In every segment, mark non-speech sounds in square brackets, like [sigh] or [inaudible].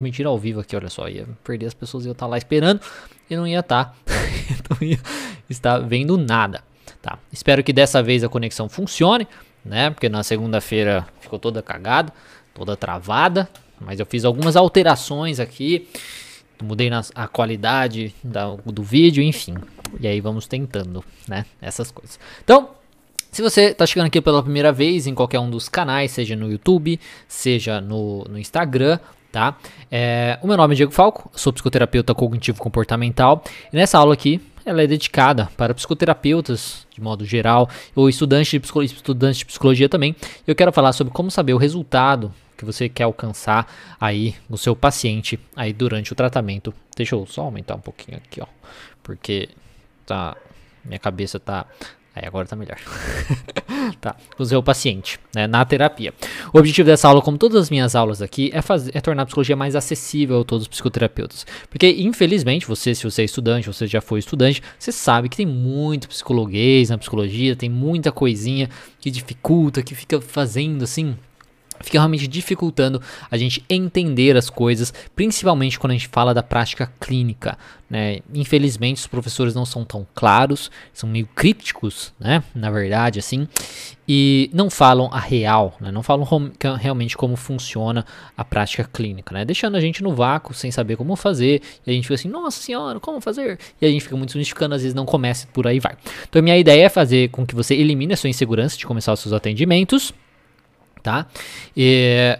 Mentira ao vivo aqui, olha só. Ia perder as pessoas, iam estar lá esperando e não ia [laughs] estar. não ia estar vendo nada. Tá. Espero que dessa vez a conexão funcione, né? Porque na segunda-feira ficou toda cagada, toda travada. Mas eu fiz algumas alterações aqui. Mudei na, a qualidade da, do vídeo, enfim. E aí vamos tentando, né? Essas coisas. Então, se você está chegando aqui pela primeira vez em qualquer um dos canais, seja no YouTube, seja no, no Instagram, tá? É, o meu nome é Diego Falco, sou psicoterapeuta cognitivo comportamental e nessa aula aqui ela é dedicada para psicoterapeutas de modo geral ou estudantes de, psicologia, estudantes de psicologia também. Eu quero falar sobre como saber o resultado que você quer alcançar aí no seu paciente aí durante o tratamento. Deixa eu só aumentar um pouquinho aqui, ó, porque tá minha cabeça tá Aí agora tá melhor. [laughs] tá, com o paciente, né, na terapia. O objetivo dessa aula, como todas as minhas aulas aqui, é, fazer, é tornar a psicologia mais acessível a todos os psicoterapeutas. Porque, infelizmente, você, se você é estudante, você já foi estudante, você sabe que tem muito psicologuês na psicologia, tem muita coisinha que dificulta, que fica fazendo assim fica realmente dificultando a gente entender as coisas, principalmente quando a gente fala da prática clínica. Né? Infelizmente, os professores não são tão claros, são meio crípticos, né? na verdade, assim, e não falam a real, né? não falam realmente como funciona a prática clínica, né? deixando a gente no vácuo sem saber como fazer, e a gente fica assim, nossa senhora, como fazer? E a gente fica muito mistificando, às vezes não começa por aí vai. Então, minha ideia é fazer com que você elimine a sua insegurança de começar os seus atendimentos tá? E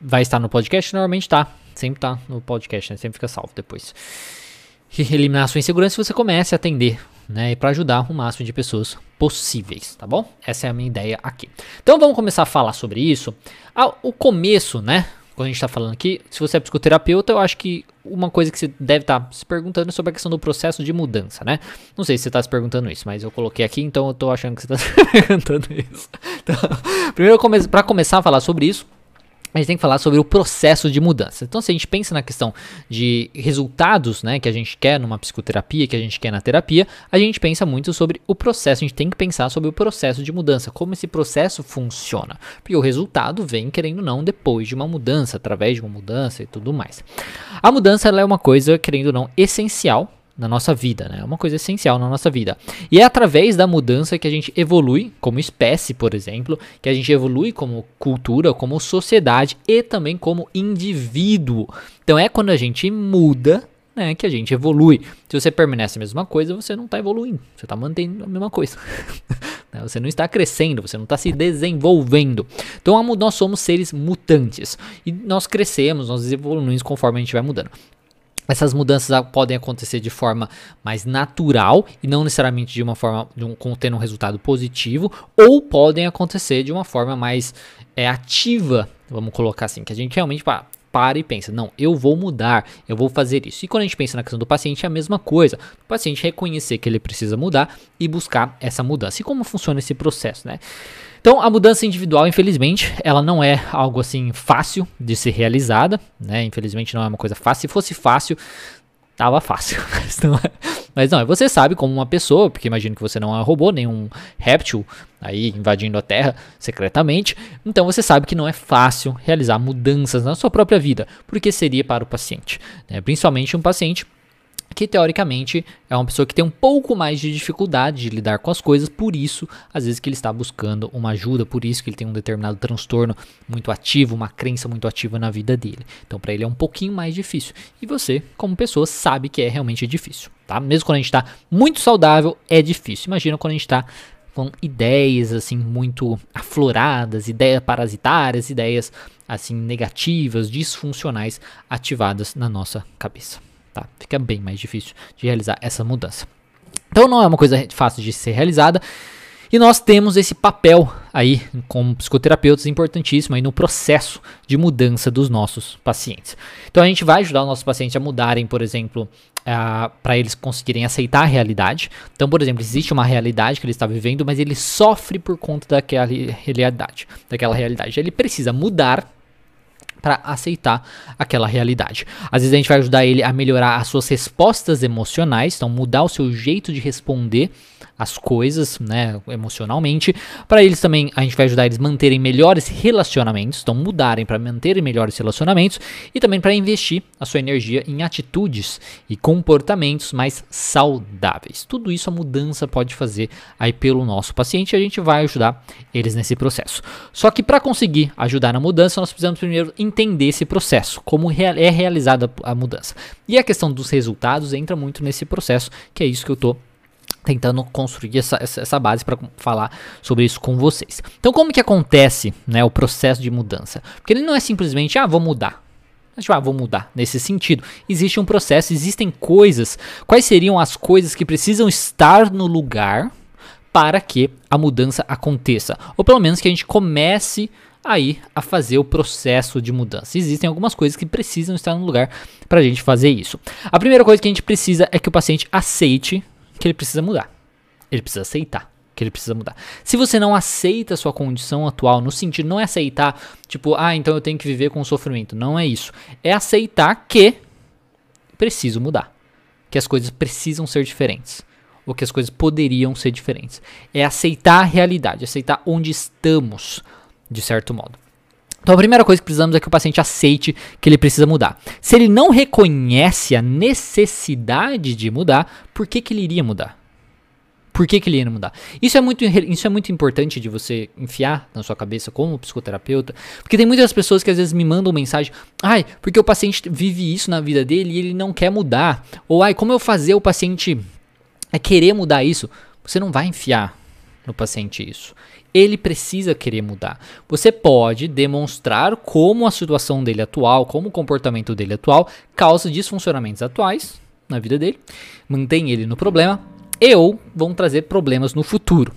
vai estar no podcast, normalmente tá. Sempre tá no podcast, né? Sempre fica salvo depois. E eliminar a sua insegurança se você comece a atender, né? E para ajudar o máximo de pessoas possíveis, tá bom? Essa é a minha ideia aqui. Então vamos começar a falar sobre isso. Ah, o começo, né? Quando a gente está falando aqui, se você é psicoterapeuta, eu acho que uma coisa que você deve estar tá se perguntando é sobre a questão do processo de mudança, né? Não sei se você está se perguntando isso, mas eu coloquei aqui, então eu estou achando que você está [laughs] se perguntando isso. Então, primeiro, para começar a falar sobre isso, a gente tem que falar sobre o processo de mudança. Então, se a gente pensa na questão de resultados, né, que a gente quer numa psicoterapia, que a gente quer na terapia, a gente pensa muito sobre o processo. A gente tem que pensar sobre o processo de mudança, como esse processo funciona. Porque o resultado vem, querendo ou não, depois de uma mudança, através de uma mudança e tudo mais. A mudança é uma coisa, querendo ou não, essencial na nossa vida, né? É uma coisa essencial na nossa vida. E é através da mudança que a gente evolui como espécie, por exemplo, que a gente evolui como cultura, como sociedade e também como indivíduo. Então é quando a gente muda né, que a gente evolui. Se você permanece a mesma coisa, você não está evoluindo, você está mantendo a mesma coisa. [laughs] Né, você não está crescendo, você não está se desenvolvendo. Então nós somos seres mutantes e nós crescemos, nós evoluímos conforme a gente vai mudando. Essas mudanças podem acontecer de forma mais natural e não necessariamente de uma forma de um, tendo um resultado positivo, ou podem acontecer de uma forma mais é, ativa, vamos colocar assim, que a gente realmente pá, para e pensa, não, eu vou mudar, eu vou fazer isso. E quando a gente pensa na questão do paciente, é a mesma coisa. O paciente reconhecer que ele precisa mudar e buscar essa mudança. E como funciona esse processo, né? Então, a mudança individual, infelizmente, ela não é algo assim fácil de ser realizada, né? Infelizmente não é uma coisa fácil. Se fosse fácil, tava fácil. [laughs] Mas não, é. Mas não, você sabe como uma pessoa, porque imagino que você não é robô, nenhum réptil aí invadindo a Terra secretamente. Então você sabe que não é fácil realizar mudanças na sua própria vida, porque seria para o paciente, né? principalmente um paciente que teoricamente é uma pessoa que tem um pouco mais de dificuldade de lidar com as coisas, por isso, às vezes que ele está buscando uma ajuda, por isso que ele tem um determinado transtorno muito ativo, uma crença muito ativa na vida dele. Então, para ele é um pouquinho mais difícil. E você, como pessoa, sabe que é realmente difícil, tá? Mesmo quando a gente está muito saudável, é difícil. Imagina quando a gente está com ideias assim muito afloradas, ideias parasitárias, ideias assim negativas, disfuncionais ativadas na nossa cabeça tá? Fica bem mais difícil de realizar essa mudança. Então não é uma coisa fácil de ser realizada. E nós temos esse papel aí, como psicoterapeutas, importantíssimo aí no processo de mudança dos nossos pacientes. Então a gente vai ajudar os nossos pacientes a mudarem, por exemplo, para eles conseguirem aceitar a realidade. Então, por exemplo, existe uma realidade que ele está vivendo, mas ele sofre por conta daquela realidade, daquela realidade. Ele precisa mudar para aceitar aquela realidade. Às vezes a gente vai ajudar ele a melhorar as suas respostas emocionais, então mudar o seu jeito de responder as coisas, né, emocionalmente. Para eles também a gente vai ajudar eles a manterem melhores relacionamentos, então mudarem para manterem melhores relacionamentos e também para investir a sua energia em atitudes e comportamentos mais saudáveis. Tudo isso a mudança pode fazer aí pelo nosso paciente e a gente vai ajudar eles nesse processo. Só que para conseguir ajudar na mudança, nós precisamos primeiro entender esse processo, como é realizada a mudança. E a questão dos resultados entra muito nesse processo, que é isso que eu estou tentando construir essa, essa base para falar sobre isso com vocês. Então, como que acontece né, o processo de mudança? Porque ele não é simplesmente, ah, vou mudar. Tipo, ah, vou mudar. Nesse sentido, existe um processo, existem coisas. Quais seriam as coisas que precisam estar no lugar para que a mudança aconteça? Ou pelo menos que a gente comece aí a fazer o processo de mudança. Existem algumas coisas que precisam estar no lugar para a gente fazer isso. A primeira coisa que a gente precisa é que o paciente aceite que ele precisa mudar. Ele precisa aceitar que ele precisa mudar. Se você não aceita a sua condição atual, no sentido, não é aceitar, tipo, ah, então eu tenho que viver com sofrimento. Não é isso. É aceitar que preciso mudar. Que as coisas precisam ser diferentes. Ou que as coisas poderiam ser diferentes. É aceitar a realidade, aceitar onde estamos, de certo modo. Então a primeira coisa que precisamos é que o paciente aceite que ele precisa mudar. Se ele não reconhece a necessidade de mudar, por que, que ele iria mudar? Por que, que ele ia mudar? Isso é, muito, isso é muito importante de você enfiar na sua cabeça como psicoterapeuta, porque tem muitas pessoas que às vezes me mandam mensagem, ai, porque o paciente vive isso na vida dele e ele não quer mudar. Ou ai, como eu fazer o paciente é querer mudar isso? Você não vai enfiar no paciente isso ele precisa querer mudar. Você pode demonstrar como a situação dele atual, como o comportamento dele atual causa disfuncionamentos atuais na vida dele, mantém ele no problema e ou vão trazer problemas no futuro,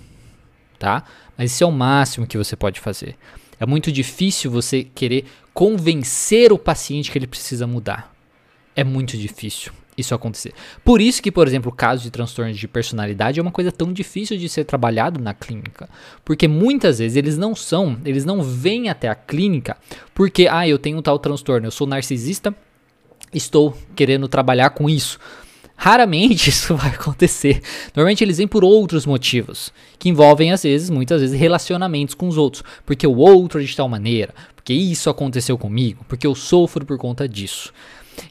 tá? Mas isso é o máximo que você pode fazer. É muito difícil você querer convencer o paciente que ele precisa mudar. É muito difícil isso acontecer. Por isso que, por exemplo, o caso de transtornos de personalidade é uma coisa tão difícil de ser trabalhado na clínica, porque muitas vezes eles não são, eles não vêm até a clínica porque ah, eu tenho um tal transtorno, eu sou narcisista, estou querendo trabalhar com isso. Raramente [laughs] isso vai acontecer. Normalmente eles vêm por outros motivos, que envolvem às vezes, muitas vezes, relacionamentos com os outros, porque o outro é de tal maneira, porque isso aconteceu comigo, porque eu sofro por conta disso.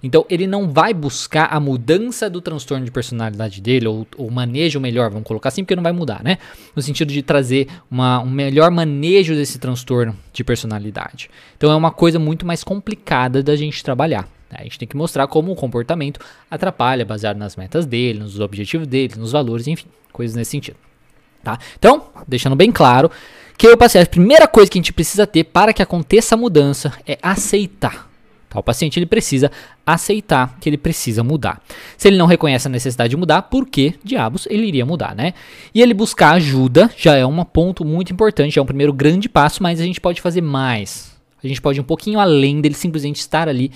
Então ele não vai buscar a mudança do transtorno de personalidade dele, ou o manejo melhor, vamos colocar assim, porque não vai mudar, né? No sentido de trazer uma, um melhor manejo desse transtorno de personalidade. Então é uma coisa muito mais complicada da gente trabalhar. Né? A gente tem que mostrar como o comportamento atrapalha, baseado nas metas dele, nos objetivos dele, nos valores, enfim, coisas nesse sentido. Tá? Então, deixando bem claro que eu passei a primeira coisa que a gente precisa ter para que aconteça a mudança é aceitar Tá? O paciente ele precisa aceitar que ele precisa mudar. Se ele não reconhece a necessidade de mudar, por que diabos ele iria mudar, né? E ele buscar ajuda já é um ponto muito importante, é um primeiro grande passo, mas a gente pode fazer mais. A gente pode ir um pouquinho além dele simplesmente estar ali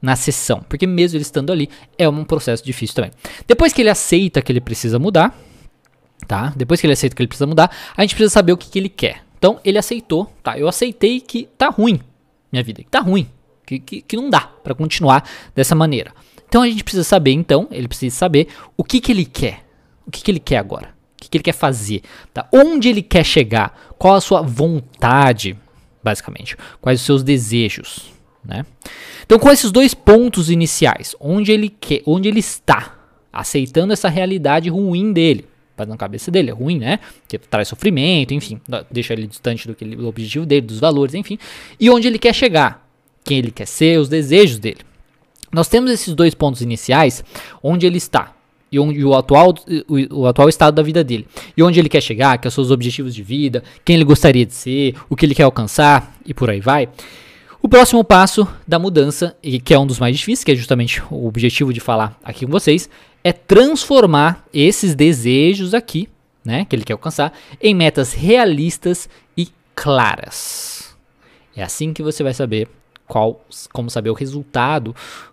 na sessão, porque mesmo ele estando ali é um processo difícil também. Depois que ele aceita que ele precisa mudar, tá? Depois que ele aceita que ele precisa mudar, a gente precisa saber o que, que ele quer. Então ele aceitou, tá? Eu aceitei que tá ruim minha vida, que tá ruim, que, que, que não dá para continuar dessa maneira. Então a gente precisa saber, então, ele precisa saber o que, que ele quer. O que, que ele quer agora? O que, que ele quer fazer? Tá? Onde ele quer chegar? Qual a sua vontade, basicamente? Quais os seus desejos? Né? Então, com esses dois pontos iniciais, onde ele quer, onde ele está, aceitando essa realidade ruim dele, na cabeça dele, é ruim, né? Que traz sofrimento, enfim, deixa ele distante do, que ele, do objetivo dele, dos valores, enfim. E onde ele quer chegar, quem ele quer ser, os desejos dele. Nós temos esses dois pontos iniciais, onde ele está e onde o atual, o, o, atual estado da vida dele. E onde ele quer chegar, que são os objetivos de vida, quem ele gostaria de ser, o que ele quer alcançar e por aí vai. O próximo passo da mudança, e que é um dos mais difíceis, que é justamente o objetivo de falar aqui com vocês, é transformar esses desejos aqui, né, que ele quer alcançar, em metas realistas e claras. É assim que você vai saber qual, como saber o resultado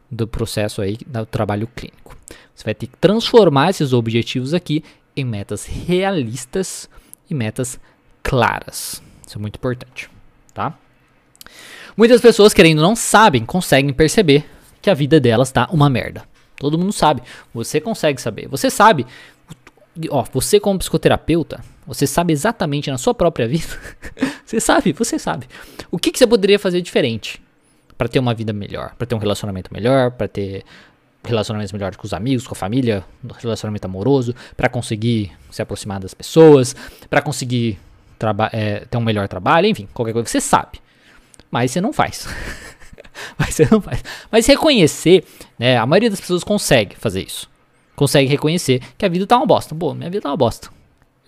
do processo aí do trabalho clínico. Você vai ter que transformar esses objetivos aqui em metas realistas e metas claras. Isso é muito importante, tá? Muitas pessoas, querendo não sabem, conseguem perceber que a vida delas tá uma merda. Todo mundo sabe. Você consegue saber. Você sabe. Ó, você como psicoterapeuta, você sabe exatamente na sua própria [laughs] vida. você sabe, você sabe. O que, que você poderia fazer diferente para ter uma vida melhor, para ter um relacionamento melhor, para ter relacionamentos melhores com os amigos, com a família, relacionamento amoroso, para conseguir se aproximar das pessoas, para conseguir é, ter um melhor trabalho, enfim, qualquer coisa. Você sabe mas você não faz. [laughs] mas você não faz. Mas reconhecer, né? A maioria das pessoas consegue fazer isso. Consegue reconhecer que a vida tá uma bosta. Pô, minha vida tá uma bosta.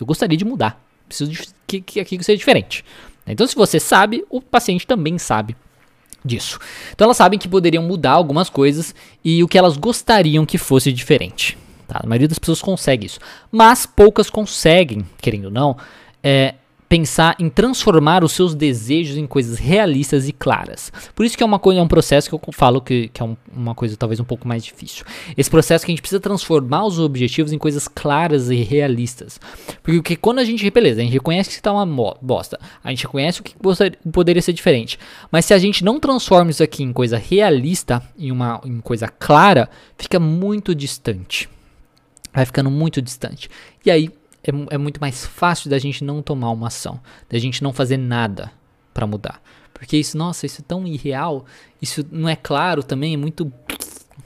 Eu gostaria de mudar. Preciso de que, que aquilo seja diferente. Então, se você sabe, o paciente também sabe disso. Então, elas sabem que poderiam mudar algumas coisas e o que elas gostariam que fosse diferente. Tá? A maioria das pessoas consegue isso. Mas poucas conseguem, querendo ou não, é, pensar em transformar os seus desejos em coisas realistas e claras. Por isso que é uma coisa, é um processo que eu falo que, que é um, uma coisa talvez um pouco mais difícil. Esse processo que a gente precisa transformar os objetivos em coisas claras e realistas. Porque quando a gente, beleza, a gente reconhece que está uma bosta, a gente reconhece o que poderia ser diferente, mas se a gente não transforma isso aqui em coisa realista, em uma em coisa clara, fica muito distante. Vai ficando muito distante. E aí é, é muito mais fácil da gente não tomar uma ação, da gente não fazer nada para mudar. Porque isso, nossa, isso é tão irreal, isso não é claro também, é muito,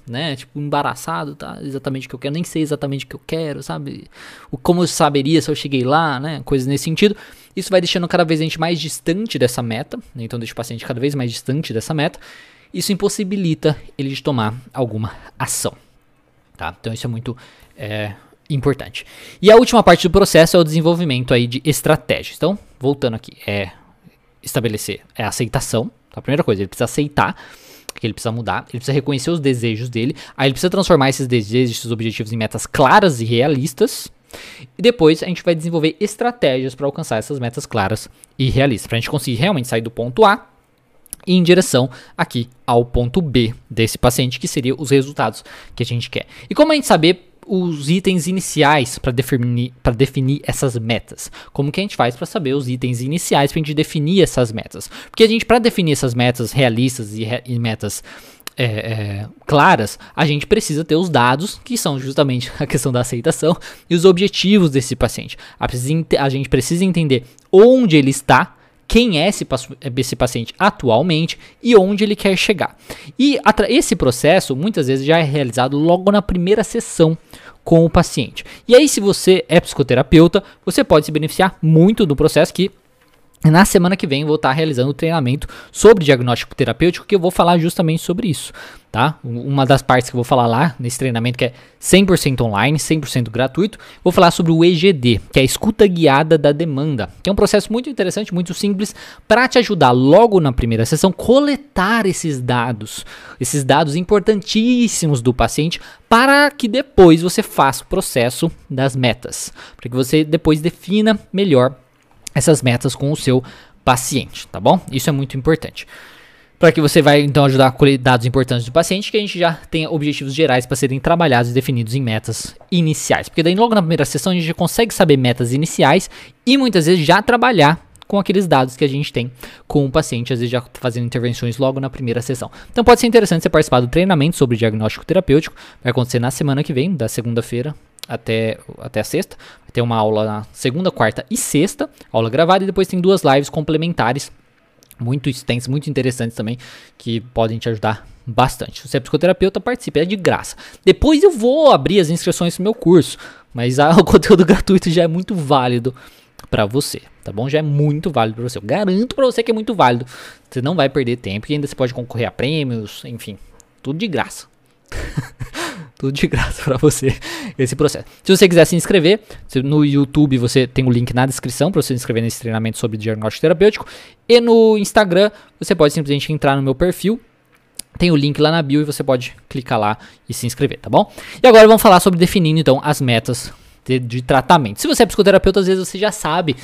né, tipo, embaraçado, tá? Exatamente o que eu quero, nem sei exatamente o que eu quero, sabe? O como eu saberia se eu cheguei lá, né? Coisas nesse sentido. Isso vai deixando cada vez a gente mais distante dessa meta, né? então deixa o paciente cada vez mais distante dessa meta. Isso impossibilita ele de tomar alguma ação, tá? Então isso é muito é, importante. E a última parte do processo é o desenvolvimento aí de estratégias. Então, voltando aqui, é estabelecer é a aceitação. A primeira coisa, ele precisa aceitar que ele precisa mudar, ele precisa reconhecer os desejos dele, aí ele precisa transformar esses desejos, esses objetivos em metas claras e realistas. E depois a gente vai desenvolver estratégias para alcançar essas metas claras e realistas, para a gente conseguir realmente sair do ponto A e em direção aqui ao ponto B desse paciente, que seria os resultados que a gente quer. E como a gente saber os itens iniciais para definir, definir essas metas. Como que a gente faz para saber os itens iniciais para a gente definir essas metas? Porque a gente, para definir essas metas realistas e, re, e metas é, é, claras, a gente precisa ter os dados, que são justamente [laughs] a questão da aceitação, e os objetivos desse paciente. A, a gente precisa entender onde ele está, quem é esse, esse, paciente atualmente e onde ele quer chegar. E esse processo muitas vezes já é realizado logo na primeira sessão com o paciente. E aí, se você é psicoterapeuta, você pode se beneficiar muito do processo que na semana que vem vou estar realizando o treinamento sobre diagnóstico terapêutico que eu vou falar justamente sobre isso, tá? Uma das partes que eu vou falar lá nesse treinamento que é 100% online, 100% gratuito, vou falar sobre o EGD, que é a escuta guiada da demanda, que é um processo muito interessante, muito simples para te ajudar logo na primeira sessão coletar esses dados, esses dados importantíssimos do paciente para que depois você faça o processo das metas, para que você depois defina melhor essas metas com o seu paciente, tá bom? Isso é muito importante. Para que você vai então ajudar a colher dados importantes do paciente, que a gente já tenha objetivos gerais para serem trabalhados e definidos em metas iniciais. Porque daí logo na primeira sessão a gente já consegue saber metas iniciais e muitas vezes já trabalhar com aqueles dados que a gente tem com o paciente, às vezes já fazendo intervenções logo na primeira sessão. Então pode ser interessante você participar do treinamento sobre diagnóstico terapêutico, vai acontecer na semana que vem, da segunda-feira até, até a sexta. Vai ter uma aula na segunda, quarta e sexta, aula gravada, e depois tem duas lives complementares, muito extensas, muito interessantes também, que podem te ajudar bastante. Se é psicoterapeuta, participe, é de graça. Depois eu vou abrir as inscrições no meu curso, mas [laughs] o conteúdo gratuito já é muito válido para você, tá bom? Já é muito válido para você. Eu garanto para você que é muito válido. Você não vai perder tempo e ainda você pode concorrer a prêmios, enfim, tudo de graça. [laughs] Tudo de graça [laughs] para você esse processo. Se você quiser se inscrever, no YouTube você tem o link na descrição para você se inscrever nesse treinamento sobre diagnóstico terapêutico. E no Instagram você pode simplesmente entrar no meu perfil. Tem o link lá na bio e você pode clicar lá e se inscrever, tá bom? E agora vamos falar sobre definindo então as metas de, de tratamento. Se você é psicoterapeuta, às vezes você já sabe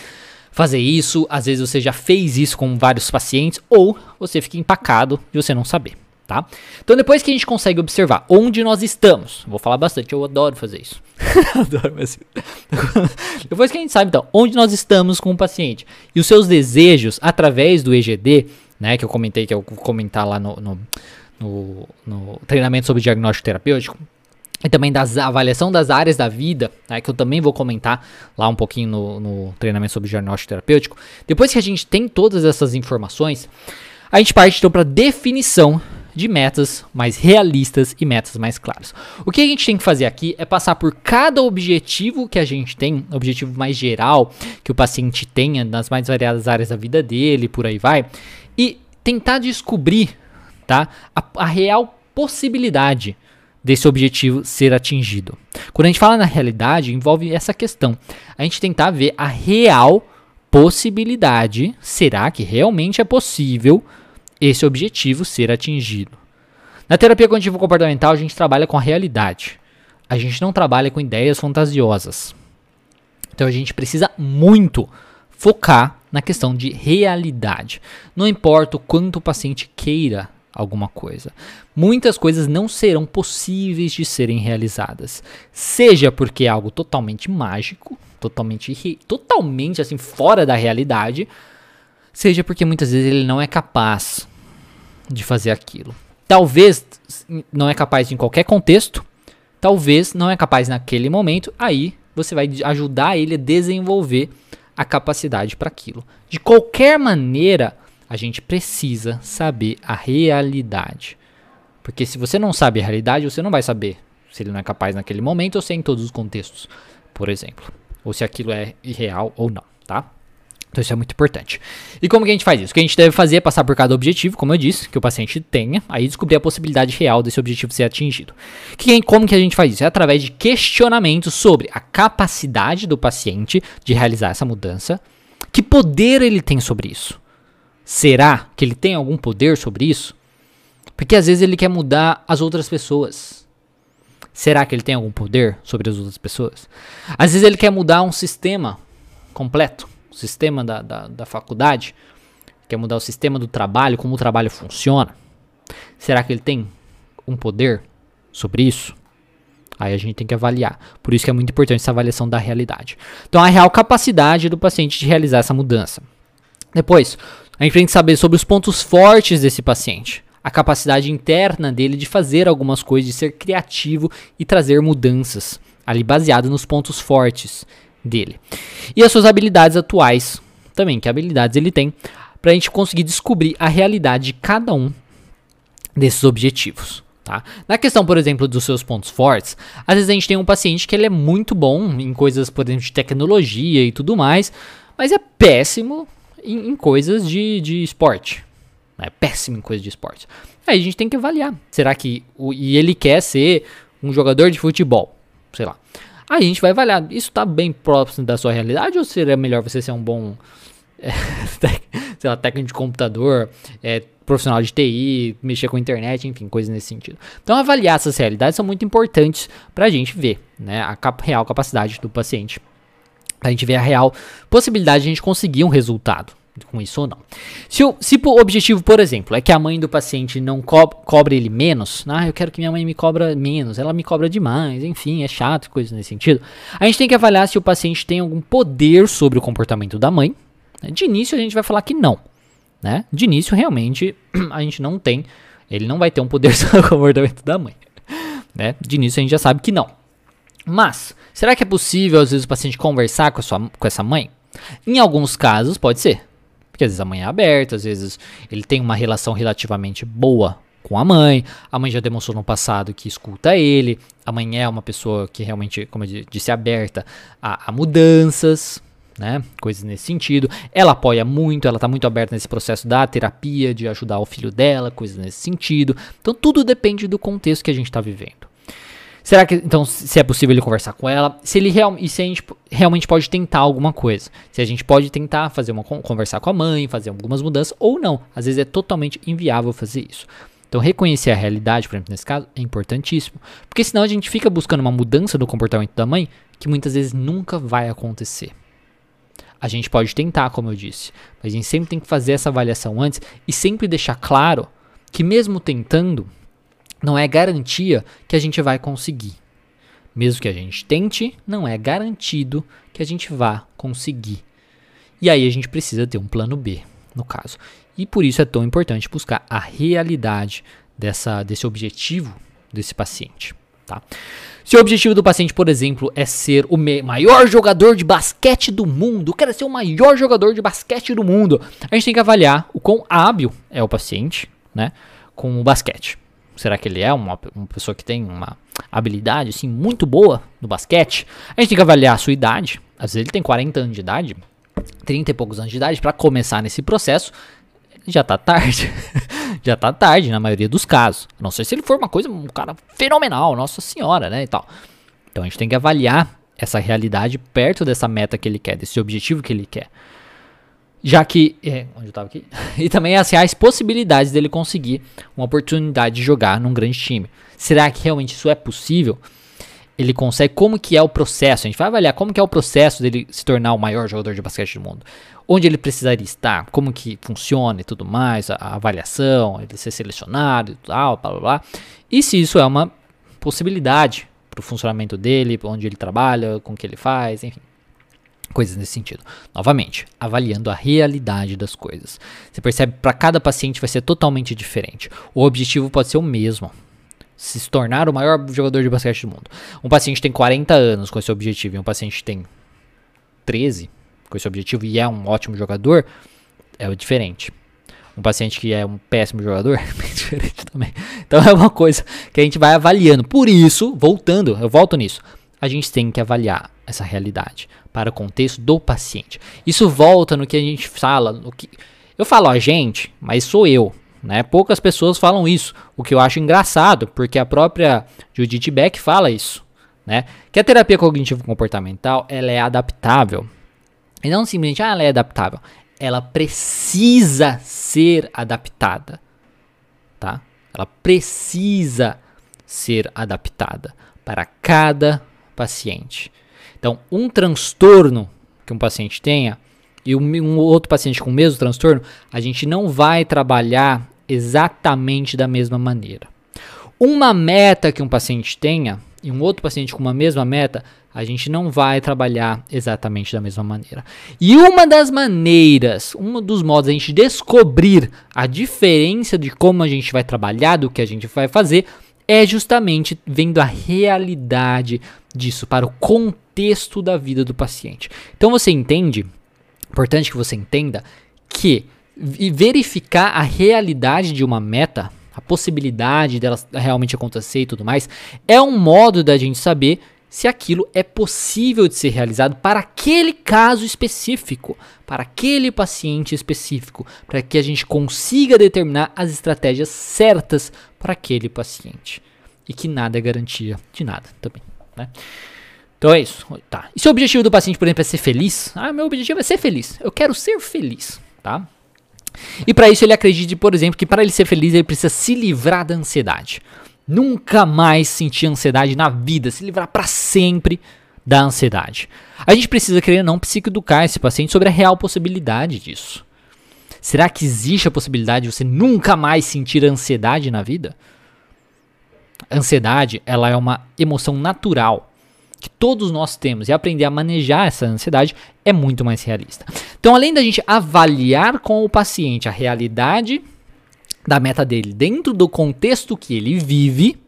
fazer isso, às vezes você já fez isso com vários pacientes, ou você fica empacado e você não saber tá? Então depois que a gente consegue observar onde nós estamos, vou falar bastante, eu adoro fazer isso. [laughs] adoro fazer [laughs] depois que a gente sabe então onde nós estamos com o paciente e os seus desejos através do EGD, né? Que eu comentei, que eu vou comentar lá no, no, no, no treinamento sobre diagnóstico terapêutico. E também da avaliação das áreas da vida, né, que eu também vou comentar lá um pouquinho no, no treinamento sobre diagnóstico terapêutico. Depois que a gente tem todas essas informações, a gente parte então para definição de metas mais realistas e metas mais claras. O que a gente tem que fazer aqui é passar por cada objetivo que a gente tem, objetivo mais geral que o paciente tenha nas mais variadas áreas da vida dele, por aí vai, e tentar descobrir, tá, a, a real possibilidade desse objetivo ser atingido. Quando a gente fala na realidade, envolve essa questão. A gente tentar ver a real possibilidade, será que realmente é possível esse objetivo ser atingido. Na terapia cognitivo comportamental, a gente trabalha com a realidade. A gente não trabalha com ideias fantasiosas. Então a gente precisa muito focar na questão de realidade. Não importa o quanto o paciente queira alguma coisa. Muitas coisas não serão possíveis de serem realizadas. Seja porque é algo totalmente mágico, totalmente, totalmente assim fora da realidade, seja porque muitas vezes ele não é capaz de fazer aquilo. Talvez não é capaz em qualquer contexto, talvez não é capaz naquele momento, aí você vai ajudar ele a desenvolver a capacidade para aquilo. De qualquer maneira, a gente precisa saber a realidade. Porque se você não sabe a realidade, você não vai saber se ele não é capaz naquele momento ou se é em todos os contextos, por exemplo. Ou se aquilo é irreal ou não, tá? Então isso é muito importante. E como que a gente faz isso? O que a gente deve fazer é passar por cada objetivo, como eu disse, que o paciente tenha, aí descobrir a possibilidade real desse objetivo ser atingido. Que, como que a gente faz isso? É através de questionamentos sobre a capacidade do paciente de realizar essa mudança. Que poder ele tem sobre isso? Será que ele tem algum poder sobre isso? Porque às vezes ele quer mudar as outras pessoas. Será que ele tem algum poder sobre as outras pessoas? Às vezes ele quer mudar um sistema completo sistema da, da, da faculdade, quer mudar o sistema do trabalho, como o trabalho funciona. Será que ele tem um poder sobre isso? Aí a gente tem que avaliar. Por isso que é muito importante essa avaliação da realidade. Então, a real capacidade do paciente de realizar essa mudança. Depois, a gente tem que saber sobre os pontos fortes desse paciente. A capacidade interna dele de fazer algumas coisas, de ser criativo e trazer mudanças, ali baseado nos pontos fortes dele. E as suas habilidades atuais também, que habilidades ele tem, para a gente conseguir descobrir a realidade de cada um desses objetivos. Tá? Na questão, por exemplo, dos seus pontos fortes, às vezes a gente tem um paciente que ele é muito bom em coisas, por exemplo, de tecnologia e tudo mais, mas é péssimo em, em coisas de, de esporte. É péssimo em coisas de esporte. Aí a gente tem que avaliar. Será que. O, e ele quer ser um jogador de futebol? Sei lá. Aí a gente vai avaliar, isso está bem próximo da sua realidade ou seria melhor você ser um bom é, [laughs] sei lá, técnico de computador, é, profissional de TI, mexer com internet, enfim, coisas nesse sentido. Então, avaliar essas realidades são muito importantes para a gente ver né, a cap real capacidade do paciente, para a gente ver a real possibilidade de a gente conseguir um resultado com isso ou não. Se o, se o objetivo, por exemplo, é que a mãe do paciente não co cobre ele menos, ah, eu quero que minha mãe me cobra menos, ela me cobra demais, enfim, é chato, coisas nesse sentido. A gente tem que avaliar se o paciente tem algum poder sobre o comportamento da mãe. Né? De início a gente vai falar que não, né? De início realmente [clears throat] a gente não tem, ele não vai ter um poder [laughs] sobre o comportamento da mãe, né? De início a gente já sabe que não. Mas, será que é possível às vezes o paciente conversar com, sua, com essa mãe? Em alguns casos pode ser, porque às vezes a mãe é aberta, às vezes ele tem uma relação relativamente boa com a mãe. A mãe já demonstrou no passado que escuta ele. A mãe é uma pessoa que realmente, como eu disse, é aberta a, a mudanças, né? Coisas nesse sentido. Ela apoia muito, ela está muito aberta nesse processo da terapia, de ajudar o filho dela, coisas nesse sentido. Então tudo depende do contexto que a gente está vivendo. Será que então se é possível ele conversar com ela? Se ele real, e se a gente realmente pode tentar alguma coisa? Se a gente pode tentar fazer uma conversar com a mãe, fazer algumas mudanças ou não? Às vezes é totalmente inviável fazer isso. Então reconhecer a realidade, por exemplo, nesse caso, é importantíssimo, porque senão a gente fica buscando uma mudança do comportamento da mãe que muitas vezes nunca vai acontecer. A gente pode tentar, como eu disse, mas a gente sempre tem que fazer essa avaliação antes e sempre deixar claro que mesmo tentando, não é garantia que a gente vai conseguir. Mesmo que a gente tente, não é garantido que a gente vá conseguir. E aí a gente precisa ter um plano B. no caso. E por isso é tão importante buscar a realidade dessa, desse objetivo desse paciente. Tá? Se o objetivo do paciente, por exemplo, é ser o maior jogador de basquete do mundo, quer ser o maior jogador de basquete do mundo, a gente tem que avaliar o quão hábil é o paciente né, com o basquete. Será que ele é uma, uma pessoa que tem uma habilidade assim, muito boa no basquete? A gente tem que avaliar a sua idade. Às vezes ele tem 40 anos de idade, 30 e poucos anos de idade, para começar nesse processo já tá tarde. [laughs] já tá tarde na maioria dos casos. Não sei se ele for uma coisa, um cara fenomenal, nossa senhora, né, e tal. Então a gente tem que avaliar essa realidade perto dessa meta que ele quer, desse objetivo que ele quer. Já que, é, onde eu tava aqui? [laughs] e também as reais possibilidades dele conseguir uma oportunidade de jogar num grande time. Será que realmente isso é possível? ele consegue, como que é o processo, a gente vai avaliar como que é o processo dele se tornar o maior jogador de basquete do mundo. Onde ele precisaria estar, como que funciona e tudo mais, a, a avaliação, ele ser selecionado e tal, blá blá blá. E se isso é uma possibilidade para o funcionamento dele, onde ele trabalha, com o que ele faz, enfim. Coisas nesse sentido. Novamente, avaliando a realidade das coisas. Você percebe para cada paciente vai ser totalmente diferente. O objetivo pode ser o mesmo, se tornar o maior jogador de basquete do mundo. Um paciente tem 40 anos com esse objetivo e um paciente tem 13 com esse objetivo e é um ótimo jogador, é diferente. Um paciente que é um péssimo jogador [laughs] é diferente também. Então é uma coisa que a gente vai avaliando. Por isso, voltando, eu volto nisso, a gente tem que avaliar essa realidade para o contexto do paciente. Isso volta no que a gente fala, no que eu falo a gente, mas sou eu, né? Poucas pessoas falam isso, o que eu acho engraçado, porque a própria Judith Beck fala isso, né? Que a terapia cognitivo comportamental ela é adaptável. E não simplesmente ah, ela é adaptável, ela precisa ser adaptada, tá? Ela precisa ser adaptada para cada paciente. Então, um transtorno que um paciente tenha e um, outro paciente com o mesmo transtorno, a gente não vai trabalhar exatamente da mesma maneira. Uma meta que um paciente tenha e um outro paciente com uma mesma meta, a gente não vai trabalhar exatamente da mesma maneira. E uma das maneiras, um dos modos a gente descobrir a diferença de como a gente vai trabalhar, do que a gente vai fazer, é justamente vendo a realidade disso para o contexto da vida do paciente. Então você entende, importante que você entenda que verificar a realidade de uma meta, a possibilidade dela realmente acontecer e tudo mais, é um modo da gente saber se aquilo é possível de ser realizado para aquele caso específico, para aquele paciente específico, para que a gente consiga determinar as estratégias certas para aquele paciente. E que nada é garantia de nada também, né? Então é isso, tá. E se o objetivo do paciente, por exemplo, é ser feliz? Ah, meu objetivo é ser feliz. Eu quero ser feliz, tá? E para isso ele acredita, por exemplo, que para ele ser feliz ele precisa se livrar da ansiedade. Nunca mais sentir ansiedade na vida, se livrar para sempre da ansiedade. A gente precisa querer não psicoeducar esse paciente sobre a real possibilidade disso. Será que existe a possibilidade de você nunca mais sentir ansiedade na vida? Ansiedade, ela é uma emoção natural que todos nós temos e aprender a manejar essa ansiedade é muito mais realista. Então, além da gente avaliar com o paciente a realidade da meta dele dentro do contexto que ele vive,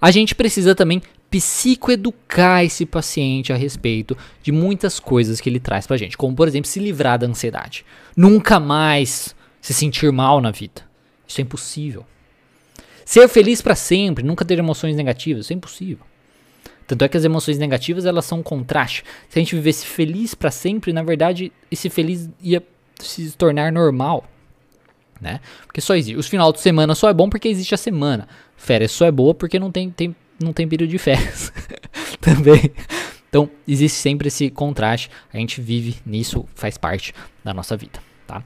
a gente precisa também psicoeducar esse paciente a respeito de muitas coisas que ele traz pra gente, como por exemplo, se livrar da ansiedade. Nunca mais se sentir mal na vida. Isso é impossível. Ser feliz para sempre, nunca ter emoções negativas, isso é impossível. Tanto é que as emoções negativas elas são um contraste. Se a gente vivesse feliz para sempre, na verdade, esse feliz ia se tornar normal, né? Porque só existe. Os final de semana só é bom porque existe a semana. Férias só é boa porque não tem, tem, não tem período de férias [laughs] também. Então, existe sempre esse contraste. A gente vive nisso, faz parte da nossa vida, tá?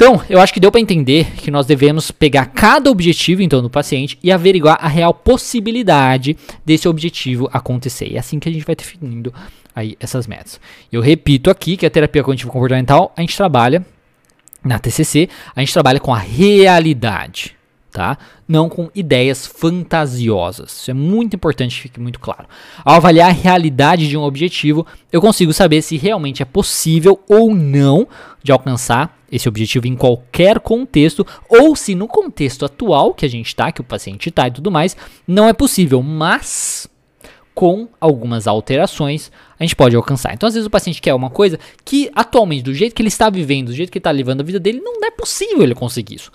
Então, eu acho que deu para entender que nós devemos pegar cada objetivo então do paciente e averiguar a real possibilidade desse objetivo acontecer. E é assim que a gente vai definindo aí essas metas. Eu repito aqui que a terapia cognitivo comportamental a gente trabalha na TCC, a gente trabalha com a realidade, tá? Não com ideias fantasiosas. Isso é muito importante que fique muito claro. Ao avaliar a realidade de um objetivo, eu consigo saber se realmente é possível ou não de alcançar esse objetivo em qualquer contexto, ou se no contexto atual que a gente está, que o paciente está e tudo mais, não é possível, mas com algumas alterações a gente pode alcançar. Então, às vezes o paciente quer uma coisa que atualmente, do jeito que ele está vivendo, do jeito que ele está levando a vida dele, não é possível ele conseguir isso.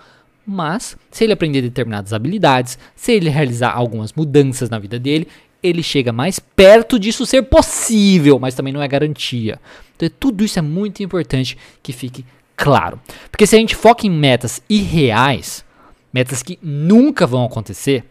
Mas, se ele aprender determinadas habilidades, se ele realizar algumas mudanças na vida dele, ele chega mais perto disso ser possível, mas também não é garantia. Então, tudo isso é muito importante que fique claro. Porque se a gente foca em metas irreais, metas que nunca vão acontecer,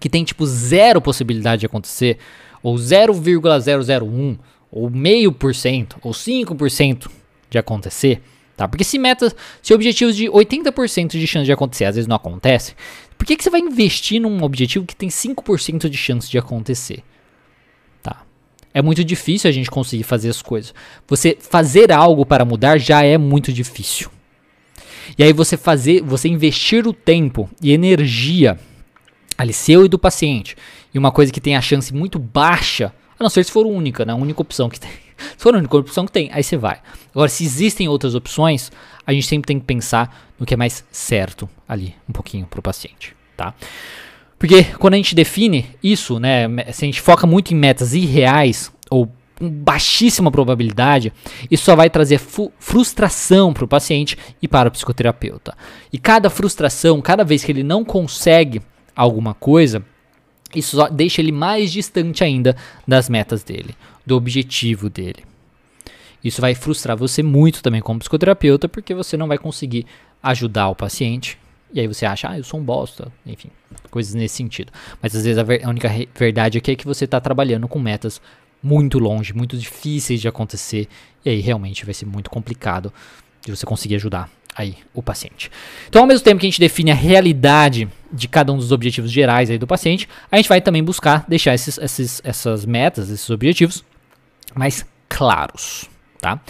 que tem tipo zero possibilidade de acontecer, ou 0,001, ou meio por cento, ou 5% de acontecer, tá? Porque se metas, se objetivos de 80% de chance de acontecer, às vezes não acontece, por que, que você vai investir num objetivo que tem 5% de chance de acontecer? Tá? É muito difícil a gente conseguir fazer as coisas. Você fazer algo para mudar já é muito difícil. E aí você fazer, você investir o tempo e energia ali seu e do paciente, e uma coisa que tem a chance muito baixa, a não ser se for única, né? A única opção que tem. For a única opção que tem, aí você vai. Agora, se existem outras opções, a gente sempre tem que pensar no que é mais certo ali, um pouquinho para o paciente, tá? Porque quando a gente define isso, né, se a gente foca muito em metas irreais ou com baixíssima probabilidade, isso só vai trazer frustração para o paciente e para o psicoterapeuta. E cada frustração, cada vez que ele não consegue alguma coisa, isso só deixa ele mais distante ainda das metas dele, do objetivo dele. Isso vai frustrar você muito também como psicoterapeuta, porque você não vai conseguir ajudar o paciente. E aí você acha, ah, eu sou um bosta, enfim, coisas nesse sentido. Mas às vezes a, ver a única verdade aqui é que você está trabalhando com metas muito longe, muito difíceis de acontecer, e aí realmente vai ser muito complicado de você conseguir ajudar aí o paciente. Então, ao mesmo tempo que a gente define a realidade de cada um dos objetivos gerais aí do paciente, a gente vai também buscar deixar esses, esses, essas metas, esses objetivos mais claros, tá?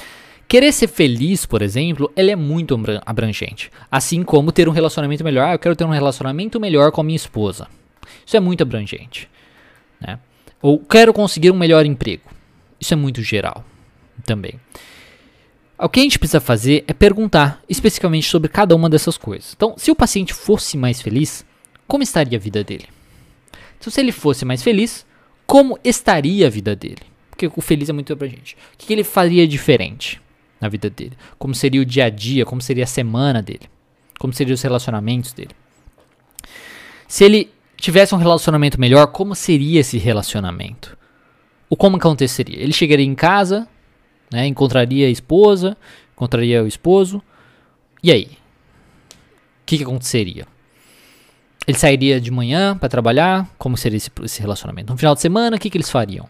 Querer ser feliz, por exemplo, ele é muito abrangente. Assim como ter um relacionamento melhor. Ah, eu quero ter um relacionamento melhor com a minha esposa. Isso é muito abrangente. Né? Ou quero conseguir um melhor emprego. Isso é muito geral também. O que a gente precisa fazer é perguntar especificamente sobre cada uma dessas coisas. Então, se o paciente fosse mais feliz, como estaria a vida dele? Então, se ele fosse mais feliz, como estaria a vida dele? Porque o feliz é muito abrangente. O que ele faria diferente na vida dele? Como seria o dia a dia? Como seria a semana dele? Como seriam os relacionamentos dele? Se ele tivesse um relacionamento melhor, como seria esse relacionamento? O como aconteceria? Ele chegaria em casa, né? Encontraria a esposa, encontraria o esposo. E aí? O que, que aconteceria? Ele sairia de manhã para trabalhar? Como seria esse, esse, relacionamento? No final de semana, o que, que eles fariam?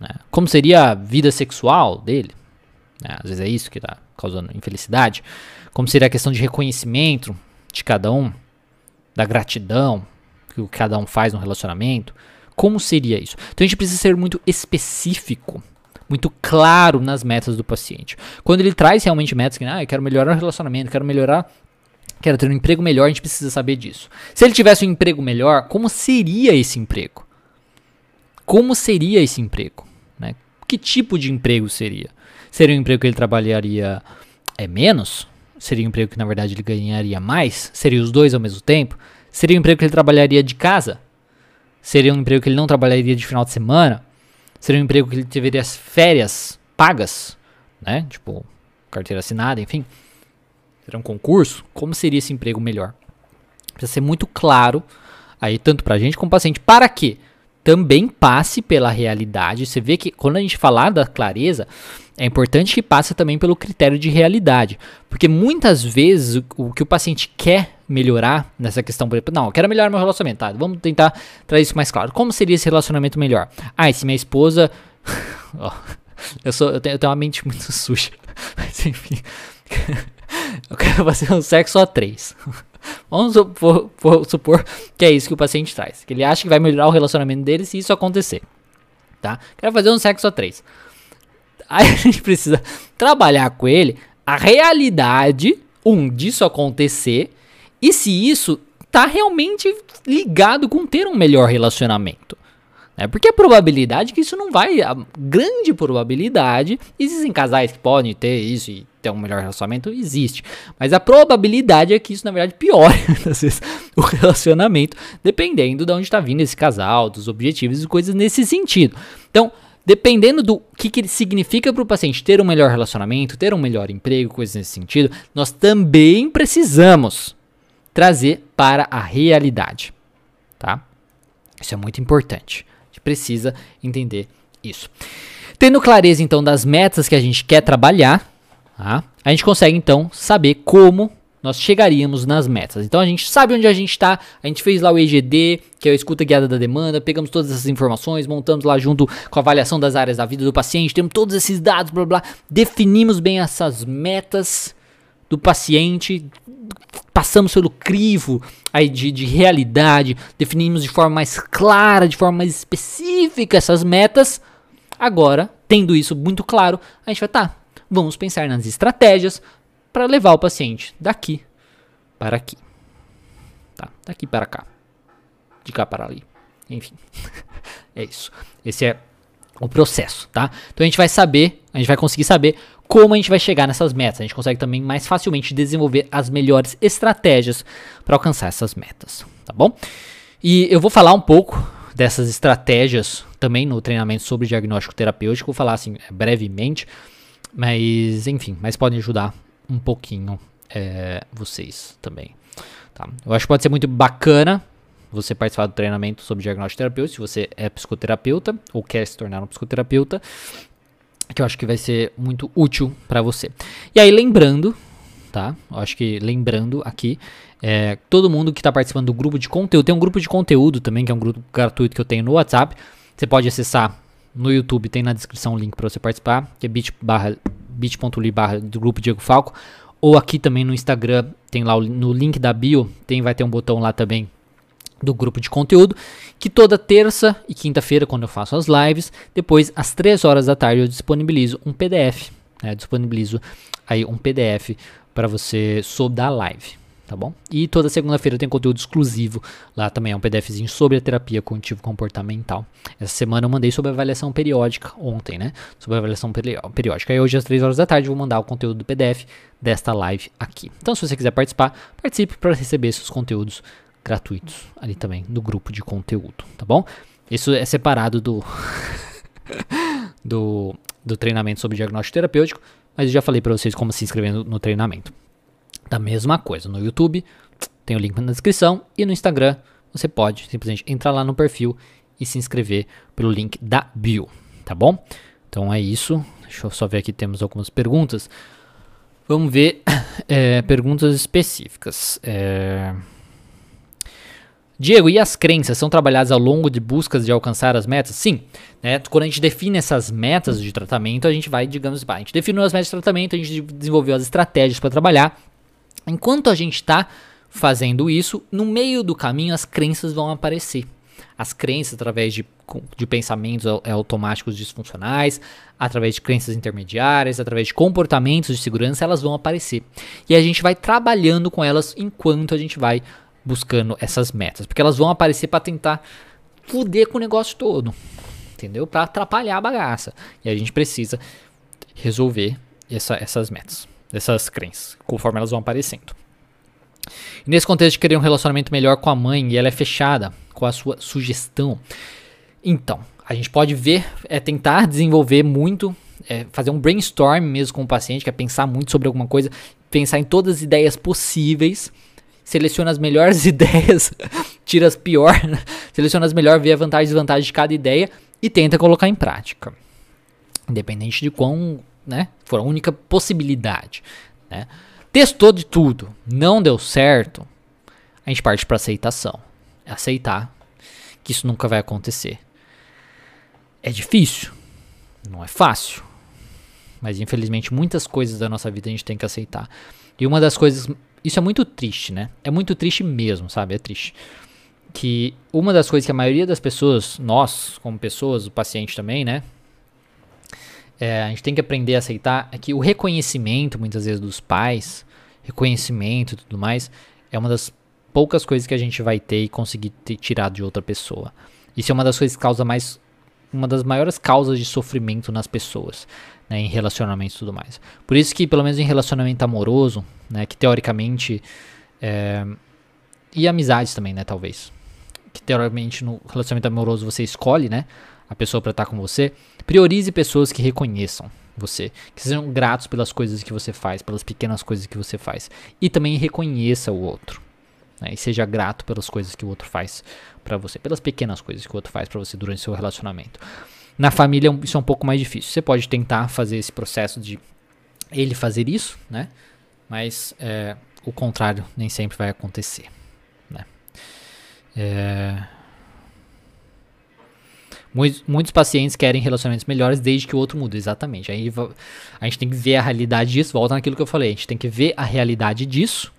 Né? Como seria a vida sexual dele? Né? Às vezes é isso que está causando infelicidade. Como seria a questão de reconhecimento de cada um? Da gratidão que cada um faz no relacionamento? Como seria isso? Então a gente precisa ser muito específico muito claro nas metas do paciente. Quando ele traz realmente metas que, ah, eu quero melhorar o relacionamento, quero melhorar quero ter um emprego melhor, a gente precisa saber disso. Se ele tivesse um emprego melhor, como seria esse emprego? Como seria esse emprego? Que tipo de emprego seria? Seria um emprego que ele trabalharia é, menos? Seria um emprego que na verdade ele ganharia mais? Seria os dois ao mesmo tempo? Seria um emprego que ele trabalharia de casa? Seria um emprego que ele não trabalharia de final de semana? Seria um emprego que ele teria férias pagas, né? Tipo, carteira assinada, enfim. Seria um concurso. Como seria esse emprego melhor? Precisa ser muito claro aí, tanto pra gente como paciente. Para que também passe pela realidade. Você vê que quando a gente falar da clareza, é importante que passe também pelo critério de realidade. Porque muitas vezes o, que o paciente quer melhorar nessa questão, por exemplo, não, eu quero melhorar meu relacionamento, tá? Vamos tentar trazer isso mais claro. Como seria esse relacionamento melhor? Ah, se minha esposa. [laughs] eu, sou, eu, tenho, eu tenho uma mente muito suja. [laughs] Mas enfim. Eu quero [laughs] fazer um sexo a três. [laughs] Vamos supor, supor, que é isso que o paciente traz. Que ele acha que vai melhorar o relacionamento dele se isso acontecer. Tá? Quero fazer um sexo a três. Aí [laughs] a gente precisa trabalhar com ele a realidade, um, disso acontecer, e se isso está realmente ligado com ter um melhor relacionamento. Né? Porque a probabilidade que isso não vai, a grande probabilidade, existem casais que podem ter isso e ter um melhor relacionamento, existe. Mas a probabilidade é que isso, na verdade, piore, [laughs] às vezes, o relacionamento, dependendo de onde está vindo esse casal, dos objetivos e coisas nesse sentido. Então, dependendo do que, que significa para o paciente ter um melhor relacionamento, ter um melhor emprego, coisas nesse sentido, nós também precisamos trazer para a realidade, tá? Isso é muito importante precisa entender isso. Tendo clareza então das metas que a gente quer trabalhar, tá? a gente consegue então saber como nós chegaríamos nas metas. Então a gente sabe onde a gente está, a gente fez lá o EGD, que é a escuta guiada da demanda, pegamos todas essas informações, montamos lá junto com a avaliação das áreas da vida do paciente, temos todos esses dados, blá blá, definimos bem essas metas do paciente, passamos pelo crivo aí de, de realidade, definimos de forma mais clara, de forma mais específica essas metas. Agora, tendo isso muito claro, a gente vai, tá, vamos pensar nas estratégias para levar o paciente daqui para aqui. Tá, daqui para cá. De cá para ali. Enfim. [laughs] é isso. Esse é o processo, tá? Então a gente vai saber, a gente vai conseguir saber como a gente vai chegar nessas metas. A gente consegue também mais facilmente desenvolver as melhores estratégias para alcançar essas metas, tá bom? E eu vou falar um pouco dessas estratégias também no treinamento sobre diagnóstico terapêutico, vou falar assim brevemente, mas enfim, mas podem ajudar um pouquinho é, vocês também. Tá? Eu acho que pode ser muito bacana você participar do treinamento sobre diagnóstico terapêutico, se você é psicoterapeuta ou quer se tornar um psicoterapeuta, que eu acho que vai ser muito útil para você. E aí, lembrando, tá? Eu acho que lembrando aqui, é, todo mundo que está participando do grupo de conteúdo, tem um grupo de conteúdo também, que é um grupo gratuito que eu tenho no WhatsApp. Você pode acessar no YouTube, tem na descrição o link para você participar, que é bit.ly barra do grupo Diego Falco. Ou aqui também no Instagram, tem lá no link da bio, tem, vai ter um botão lá também do grupo de conteúdo, que toda terça e quinta-feira, quando eu faço as lives, depois às 3 horas da tarde eu disponibilizo um PDF, né, disponibilizo aí um PDF para você sobre a live, tá bom? E toda segunda-feira tem conteúdo exclusivo, lá também é um PDFzinho sobre a terapia cognitivo comportamental. Essa semana eu mandei sobre avaliação periódica, ontem, né, sobre avaliação periódica. E hoje às 3 horas da tarde eu vou mandar o conteúdo do PDF desta live aqui. Então se você quiser participar, participe para receber esses conteúdos gratuitos ali também no grupo de conteúdo, tá bom? Isso é separado do [laughs] do, do treinamento sobre diagnóstico terapêutico, mas eu já falei para vocês como se inscrever no, no treinamento. Da mesma coisa, no YouTube tem o link na descrição e no Instagram você pode simplesmente entrar lá no perfil e se inscrever pelo link da bio, tá bom? Então é isso. Deixa eu só ver aqui, temos algumas perguntas. Vamos ver é, [coughs] perguntas específicas. É... Diego, e as crenças são trabalhadas ao longo de buscas de alcançar as metas? Sim. Né? Quando a gente define essas metas de tratamento, a gente vai, digamos, a gente definiu as metas de tratamento, a gente desenvolveu as estratégias para trabalhar. Enquanto a gente está fazendo isso, no meio do caminho as crenças vão aparecer. As crenças através de, de pensamentos automáticos disfuncionais, através de crenças intermediárias, através de comportamentos de segurança, elas vão aparecer. E a gente vai trabalhando com elas enquanto a gente vai buscando essas metas, porque elas vão aparecer para tentar fuder com o negócio todo, entendeu? Para atrapalhar a bagaça. E a gente precisa resolver essa, essas metas, essas crenças, conforme elas vão aparecendo. E nesse contexto de querer um relacionamento melhor com a mãe e ela é fechada com a sua sugestão, então a gente pode ver, é tentar desenvolver muito, é, fazer um brainstorm mesmo com o paciente, que é pensar muito sobre alguma coisa, pensar em todas as ideias possíveis seleciona as melhores [laughs] ideias, tira as piores, seleciona as melhores, vê a vantagem e desvantagem de cada ideia e tenta colocar em prática. Independente de quão, né, for a única possibilidade, né? Testou de tudo, não deu certo, a gente parte para aceitação. É aceitar que isso nunca vai acontecer. É difícil, não é fácil, mas infelizmente muitas coisas da nossa vida a gente tem que aceitar. E uma das coisas isso é muito triste, né? É muito triste mesmo, sabe? É triste. Que uma das coisas que a maioria das pessoas, nós como pessoas, o paciente também, né? É, a gente tem que aprender a aceitar é que o reconhecimento, muitas vezes, dos pais, reconhecimento e tudo mais, é uma das poucas coisas que a gente vai ter e conseguir ter, tirar de outra pessoa. Isso é uma das coisas que causa mais uma das maiores causas de sofrimento nas pessoas, né, em relacionamentos e tudo mais. Por isso que, pelo menos em relacionamento amoroso, né, que teoricamente é, e amizades também, né, talvez, que teoricamente no relacionamento amoroso você escolhe, né, a pessoa para estar com você, priorize pessoas que reconheçam você, que sejam gratos pelas coisas que você faz, pelas pequenas coisas que você faz, e também reconheça o outro. Né, e seja grato pelas coisas que o outro faz para você, pelas pequenas coisas que o outro faz para você durante seu relacionamento. Na família isso é um pouco mais difícil. Você pode tentar fazer esse processo de ele fazer isso, né? Mas é, o contrário nem sempre vai acontecer, né? É... Muitos, pacientes querem relacionamentos melhores desde que o outro muda, exatamente. Aí a gente tem que ver a realidade disso, volta naquilo que eu falei, a gente tem que ver a realidade disso,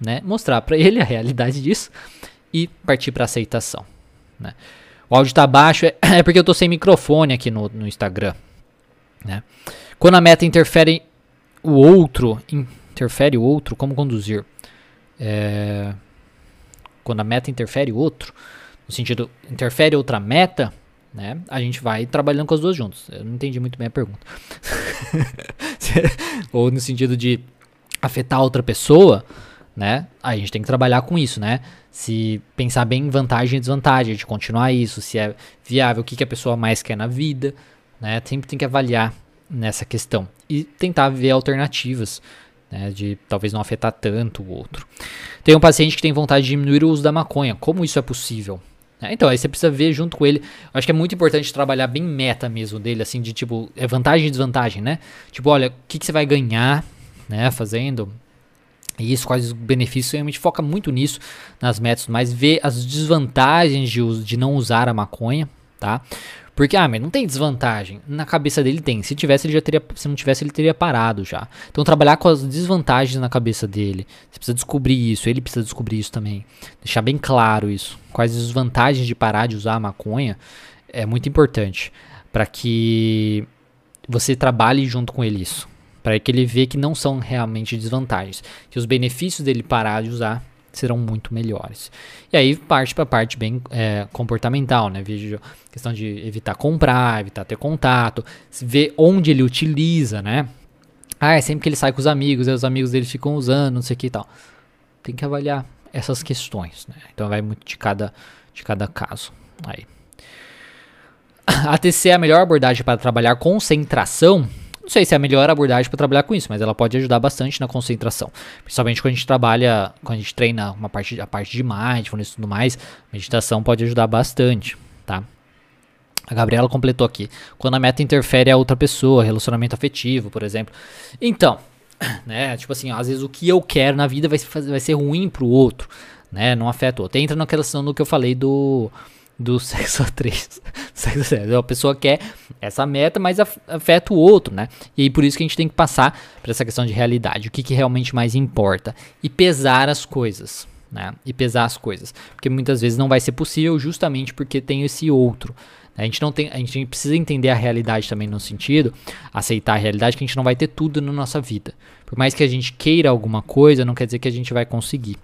né? Mostrar para ele a realidade disso e partir para aceitação, né? O áudio tá baixo é, [coughs] é, porque eu tô sem microfone aqui no, no Instagram, né? Quando a meta interfere o outro, interfere o outro, como conduzir? É, quando a meta interfere o outro, no sentido, interfere outra meta, né? A gente vai trabalhando com as duas juntos. Eu não entendi muito bem a pergunta. [laughs] Ou no sentido de afetar outra pessoa, né? A gente tem que trabalhar com isso, né? Se pensar bem em vantagem e desvantagem de continuar isso, se é viável, o que, que a pessoa mais quer na vida, né? Sempre tem que avaliar nessa questão e tentar ver alternativas, né? De talvez não afetar tanto o outro. Tem um paciente que tem vontade de diminuir o uso da maconha. Como isso é possível? É, então, aí você precisa ver junto com ele. Acho que é muito importante trabalhar bem meta mesmo dele, assim, de tipo, é vantagem e desvantagem, né? Tipo, olha, o que, que você vai ganhar, né, fazendo isso, quais os benefícios, realmente foca muito nisso nas metas, mas vê as desvantagens de, de não usar a maconha, tá? Porque, ah, mas não tem desvantagem. Na cabeça dele tem. Se tivesse, ele já teria. Se não tivesse, ele teria parado já. Então, trabalhar com as desvantagens na cabeça dele. Você precisa descobrir isso. Ele precisa descobrir isso também. Deixar bem claro isso. Quais as vantagens de parar de usar a maconha é muito importante. para que você trabalhe junto com ele isso para que ele veja que não são realmente desvantagens, que os benefícios dele parar de usar serão muito melhores. E aí parte para a parte bem é, comportamental, né? Veja questão de evitar comprar, evitar ter contato, ver onde ele utiliza, né? Ah, é sempre que ele sai com os amigos, aí os amigos dele ficam usando, não sei o que e tal. Tem que avaliar essas questões, né? Então vai muito de cada, de cada caso. Aí. A TC é a melhor abordagem para trabalhar concentração não sei se é a melhor abordagem para trabalhar com isso, mas ela pode ajudar bastante na concentração. Principalmente quando a gente trabalha, quando a gente treina uma parte, a parte de mindfulness e tudo mais, meditação pode ajudar bastante, tá? A Gabriela completou aqui. Quando a meta interfere a outra pessoa, relacionamento afetivo, por exemplo. Então, [coughs] né, tipo assim, às vezes o que eu quero na vida vai, vai ser ruim pro outro, né? Não afeta o outro. Entra naquela questão do que eu falei do do [laughs] sexo a 3. a pessoa quer essa meta, mas afeta o outro, né? E aí por isso que a gente tem que passar para essa questão de realidade, o que, que realmente mais importa e pesar as coisas, né? E pesar as coisas, porque muitas vezes não vai ser possível justamente porque tem esse outro. A gente não tem, a gente precisa entender a realidade também no sentido, aceitar a realidade que a gente não vai ter tudo na nossa vida. Por mais que a gente queira alguma coisa, não quer dizer que a gente vai conseguir.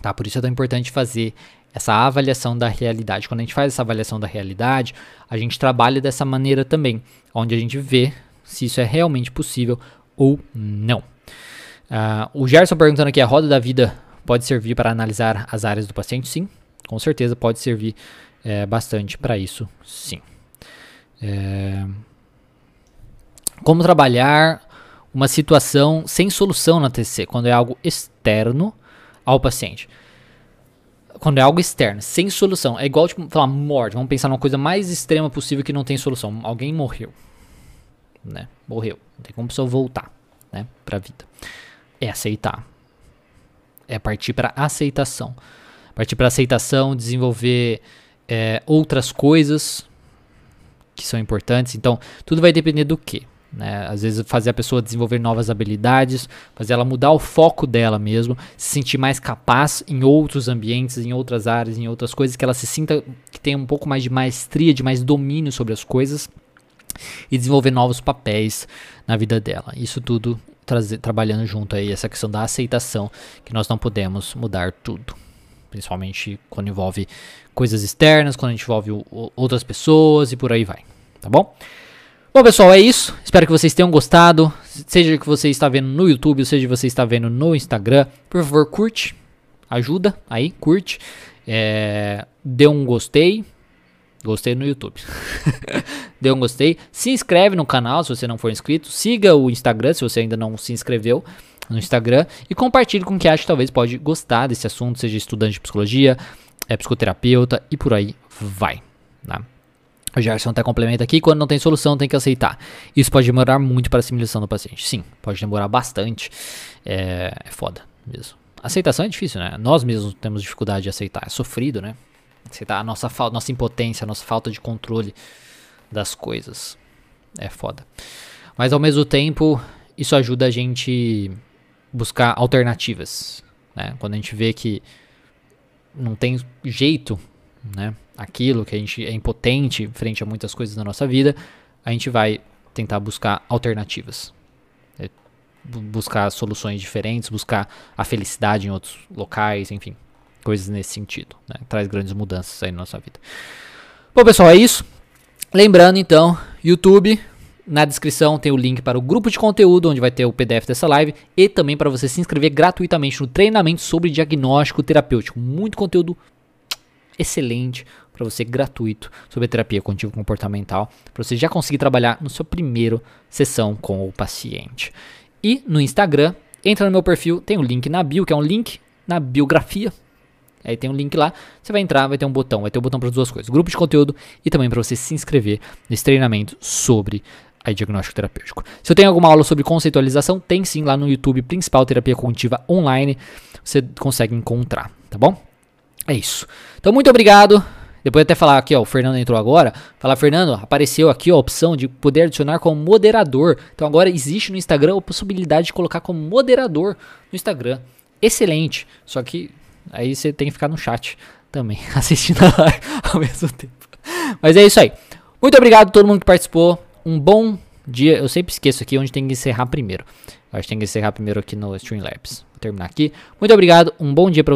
Tá? Por isso é tão importante fazer essa avaliação da realidade. Quando a gente faz essa avaliação da realidade, a gente trabalha dessa maneira também, onde a gente vê se isso é realmente possível ou não. Uh, o Gerson perguntando aqui: a roda da vida pode servir para analisar as áreas do paciente? Sim, com certeza pode servir é, bastante para isso, sim. É... Como trabalhar uma situação sem solução na TC, quando é algo externo ao paciente? Quando é algo externo, sem solução, é igual, tipo, falar morte. Vamos pensar numa coisa mais extrema possível que não tem solução. Alguém morreu, né? Morreu. Não tem como a pessoa voltar, né? Pra vida. É aceitar. É partir para aceitação. Partir para aceitação, desenvolver é, outras coisas que são importantes. Então, tudo vai depender do que. Né? Às vezes fazer a pessoa desenvolver novas habilidades, fazer ela mudar o foco dela mesmo, se sentir mais capaz em outros ambientes, em outras áreas, em outras coisas, que ela se sinta que tenha um pouco mais de maestria, de mais domínio sobre as coisas e desenvolver novos papéis na vida dela. Isso tudo trazer, trabalhando junto aí essa questão da aceitação, que nós não podemos mudar tudo. Principalmente quando envolve coisas externas, quando envolve outras pessoas e por aí vai. Tá bom? Bom, pessoal, é isso. Espero que vocês tenham gostado. Seja que você está vendo no YouTube, seja que você está vendo no Instagram, por favor, curte. Ajuda aí, curte. É, dê um gostei. Gostei no YouTube. [laughs] Dê um gostei. Se inscreve no canal se você não for inscrito. Siga o Instagram se você ainda não se inscreveu no Instagram. E compartilhe com quem acha que talvez pode gostar desse assunto, seja estudante de psicologia, é psicoterapeuta e por aí vai. Tá? O Gerson até complementa aqui, quando não tem solução tem que aceitar. Isso pode demorar muito para a assimilação do paciente. Sim, pode demorar bastante. É, é foda mesmo. Aceitação é difícil, né? Nós mesmos temos dificuldade de aceitar. É sofrido, né? Aceitar a nossa, falta, nossa impotência, a nossa falta de controle das coisas. É foda. Mas ao mesmo tempo, isso ajuda a gente buscar alternativas. Né? Quando a gente vê que não tem jeito, né? Aquilo que a gente é impotente frente a muitas coisas da nossa vida, a gente vai tentar buscar alternativas. É buscar soluções diferentes, buscar a felicidade em outros locais, enfim, coisas nesse sentido. Né? Traz grandes mudanças aí na nossa vida. Bom, pessoal, é isso. Lembrando então, YouTube, na descrição tem o link para o grupo de conteúdo, onde vai ter o PDF dessa live, e também para você se inscrever gratuitamente no treinamento sobre diagnóstico terapêutico. Muito conteúdo excelente para você gratuito sobre terapia cognitivo comportamental, para você já conseguir trabalhar no seu primeiro sessão com o paciente. E no Instagram, entra no meu perfil, tem um link na bio, que é um link na biografia Aí tem um link lá, você vai entrar, vai ter um botão, vai ter um botão para as duas coisas, grupo de conteúdo e também para você se inscrever nesse treinamento sobre a diagnóstico terapêutico. Se eu tenho alguma aula sobre conceitualização, tem sim lá no YouTube principal Terapia Cognitiva Online, você consegue encontrar, tá bom? É isso. Então muito obrigado. Depois até falar aqui, ó, o Fernando entrou agora. Falar, Fernando, apareceu aqui a opção de poder adicionar como moderador. Então agora existe no Instagram a possibilidade de colocar como moderador no Instagram. Excelente. Só que Aí você tem que ficar no chat também, [laughs] assistindo a live ao mesmo tempo. Mas é isso aí. Muito obrigado a todo mundo que participou. Um bom dia. Eu sempre esqueço aqui onde tem que encerrar primeiro. Eu acho que tem que encerrar primeiro aqui no Streamlabs. Vou terminar aqui. Muito obrigado. Um bom dia para